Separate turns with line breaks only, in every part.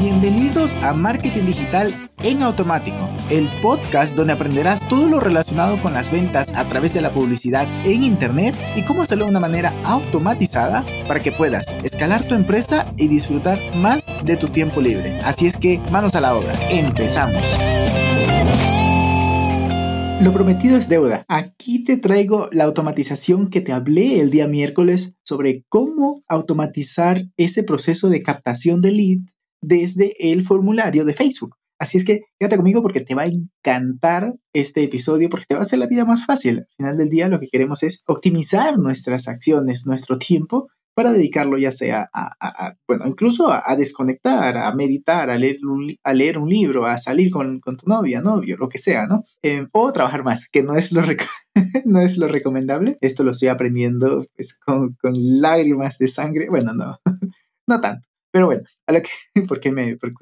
Bienvenidos a Marketing Digital en Automático, el podcast donde aprenderás todo lo relacionado con las ventas a través de la publicidad en Internet y cómo hacerlo de una manera automatizada para que puedas escalar tu empresa y disfrutar más de tu tiempo libre. Así es que manos a la obra, empezamos. Lo prometido es deuda. Aquí te traigo la automatización que te hablé el día miércoles sobre cómo automatizar ese proceso de captación de leads desde el formulario de Facebook. Así es que quédate conmigo porque te va a encantar este episodio porque te va a hacer la vida más fácil. Al final del día lo que queremos es optimizar nuestras acciones, nuestro tiempo para dedicarlo ya sea a, bueno, incluso a, desconectar, a meditar, a leer, un, a leer un libro, a salir con, tu novia, novio, lo que sea, ¿no? Eh, o trabajar más, que no es lo, no es lo recomendable. Esto lo estoy aprendiendo pues, con, con lágrimas de sangre. Bueno, no, no tanto. Pero bueno, a lo que, ¿por, qué me, por,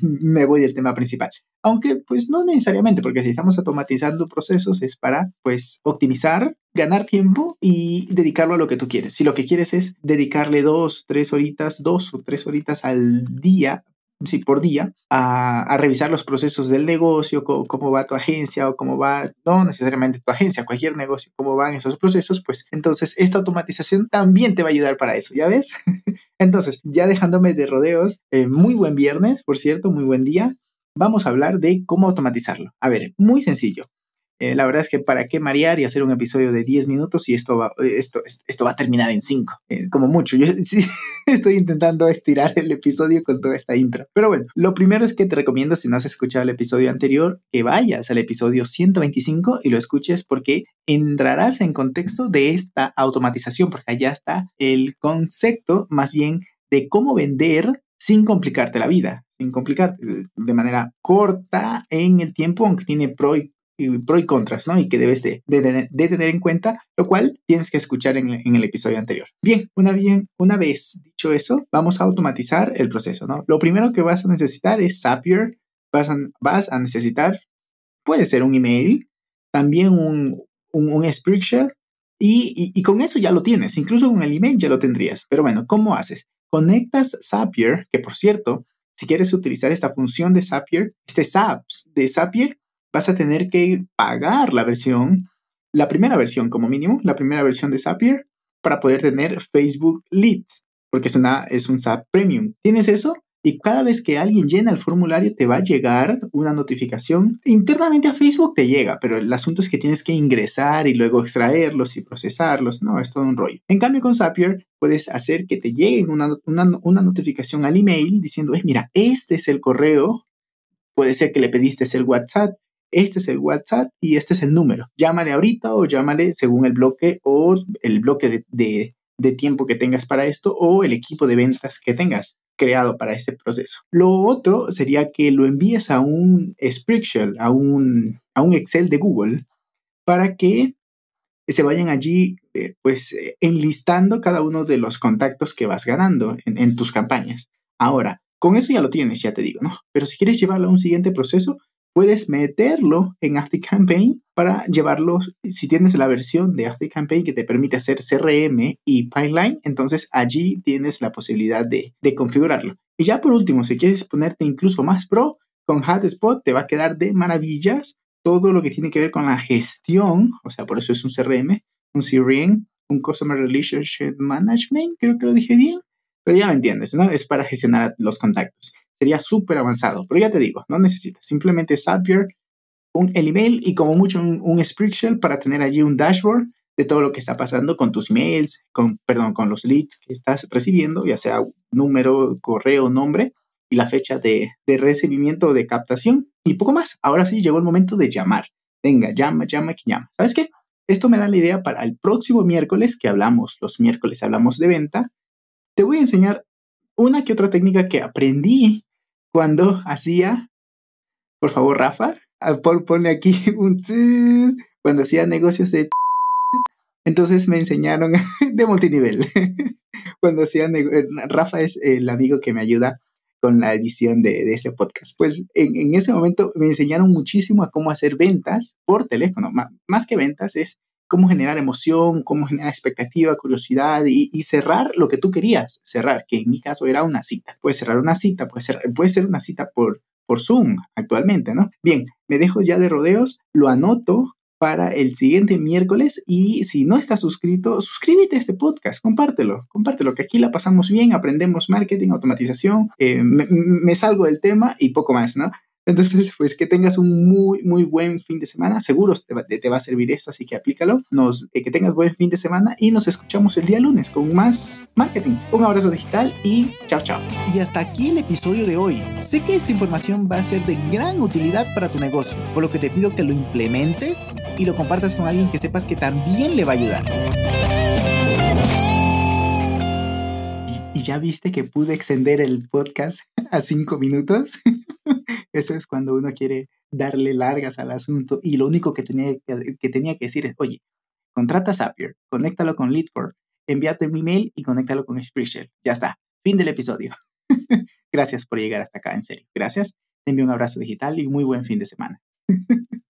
me voy del tema principal? Aunque pues no necesariamente, porque si estamos automatizando procesos es para pues optimizar, ganar tiempo y dedicarlo a lo que tú quieres. Si lo que quieres es dedicarle dos, tres horitas, dos o tres horitas al día sí, por día a, revisar los procesos del negocio, cómo, va tu agencia o cómo va, no necesariamente tu agencia, cualquier negocio, cómo van esos procesos, pues entonces esta automatización también te va a ayudar para eso, ¿ya ves? entonces, ya dejándome de rodeos, eh, muy buen viernes, por cierto, muy buen día. Vamos a hablar de cómo automatizarlo. A ver, muy sencillo. Eh, la verdad es que para qué marear y hacer un episodio de 10 minutos y esto va, esto, esto va a terminar en 5, eh, como mucho. Yo estoy intentando estirar el episodio con toda esta intro. Pero bueno, lo primero es que te recomiendo, si no has escuchado el episodio anterior, que vayas al episodio 125 y lo escuches porque entrarás en contexto de esta automatización, porque allá está el concepto más bien de cómo vender sin complicarte la vida, sin complicarte de manera corta en el tiempo, aunque tiene pro y pro y contras, ¿no? Y que debes de, tener en cuenta, lo cual tienes que escuchar en, el episodio anterior. Bien una, bien, una vez dicho eso, vamos a automatizar el proceso, ¿no? Lo primero que vas a necesitar es Zapier, vas a, vas a necesitar, puede ser un email, también un, un, un Spreadsheet, y, y, con eso ya lo tienes, incluso con el email ya lo tendrías. Pero bueno, ¿cómo haces? Conectas Zapier, que por cierto, si quieres utilizar esta función de Zapier, este SAPS de Zapier, vas a tener que pagar la versión, la primera versión como mínimo, la primera versión de Zapier para poder tener Facebook Leads, porque es, una, es un SAP Premium. ¿Tienes eso? Y cada vez que alguien llena el formulario te va a llegar una notificación. Internamente a Facebook te llega, pero el asunto es que tienes que ingresar y luego extraerlos y procesarlos. No, es todo un rollo. En cambio con Zapier puedes hacer que te llegue una, una, notificación al email diciendo, mira, este es el correo. Puede ser que le pediste el WhatsApp este es el WhatsApp y este es el número. Llámale ahorita o llámale según el bloque o el bloque de, tiempo que tengas para esto o el equipo de ventas que tengas creado para este proceso. Lo otro sería que lo envíes a un Spreadsheet, a un, a un Excel de Google, para que se vayan allí, eh, pues, enlistando cada uno de los contactos que vas ganando en, en, tus campañas. Ahora, con eso ya lo tienes, ya te digo, ¿no? Pero si quieres llevarlo a un siguiente proceso, puedes meterlo en ActiveCampaign para llevarlo, si tienes la versión de ActiveCampaign que te permite hacer CRM y pipeline, entonces allí tienes la posibilidad de, configurarlo. Y ya por último, si quieres ponerte incluso más pro, con HotSpot te va a quedar de maravillas todo lo que tiene que ver con la gestión, o sea, por eso es un CRM, un CRM, un Customer Relationship Management, creo que lo dije bien, pero ya me entiendes, ¿no? Es para gestionar los contactos sería súper avanzado. Pero ya te digo, no necesitas. Simplemente Zapier, un, el email y como mucho un, un spreadsheet para tener allí un dashboard de todo lo que está pasando con tus emails, con, perdón, con los leads que estás recibiendo, ya sea número, correo, nombre y la fecha de, de recibimiento o de captación y poco más. Ahora sí llegó el momento de llamar. Venga, llama, llama, que llama. ¿Sabes qué? Esto me da la idea para el próximo miércoles que hablamos, los miércoles hablamos de venta. Te voy a enseñar una que otra técnica que aprendí cuando hacía, por favor, Rafa, ah, pone aquí un cuando hacía negocios de entonces me enseñaron de multinivel. Cuando hacía eh, Rafa es el amigo que me ayuda con la edición de, este podcast. Pues en, ese momento me enseñaron muchísimo a cómo hacer ventas por teléfono. más que ventas es cómo generar emoción, cómo generar expectativa, curiosidad y, cerrar lo que tú querías cerrar, que en mi caso era una cita. Puedes cerrar una cita, puede ser, puede ser una cita por, por Zoom actualmente, ¿no? Bien, me dejo ya de rodeos, lo anoto para el siguiente miércoles y si no estás suscrito, suscríbete a este podcast, compártelo, compártelo, que aquí la pasamos bien, aprendemos marketing, automatización, eh, me, salgo del tema y poco más, ¿no? Entonces, pues que tengas un muy, muy buen fin de semana. Seguro te va, te va a servir esto, así que aplícalo. Nos, eh, que tengas buen fin de semana y nos escuchamos el día lunes con más marketing. Un abrazo digital y chao, chao. Y hasta aquí el episodio de hoy. Sé que esta información va a ser de gran utilidad para tu negocio, por lo que te pido que lo implementes y lo compartas con alguien que sepas que también le va a ayudar. ¿Y ya viste que pude extender el podcast a cinco minutos? Eso es cuando uno quiere darle largas al asunto y lo único que tenía que, tenía que decir es, oye, contrata Zapier, conéctalo con Leadfor, envíate un email y conéctalo con Spreadshirt. Ya está, fin del episodio. Gracias por llegar hasta acá, en serio. Gracias. Te envío un abrazo digital y un muy buen fin de semana.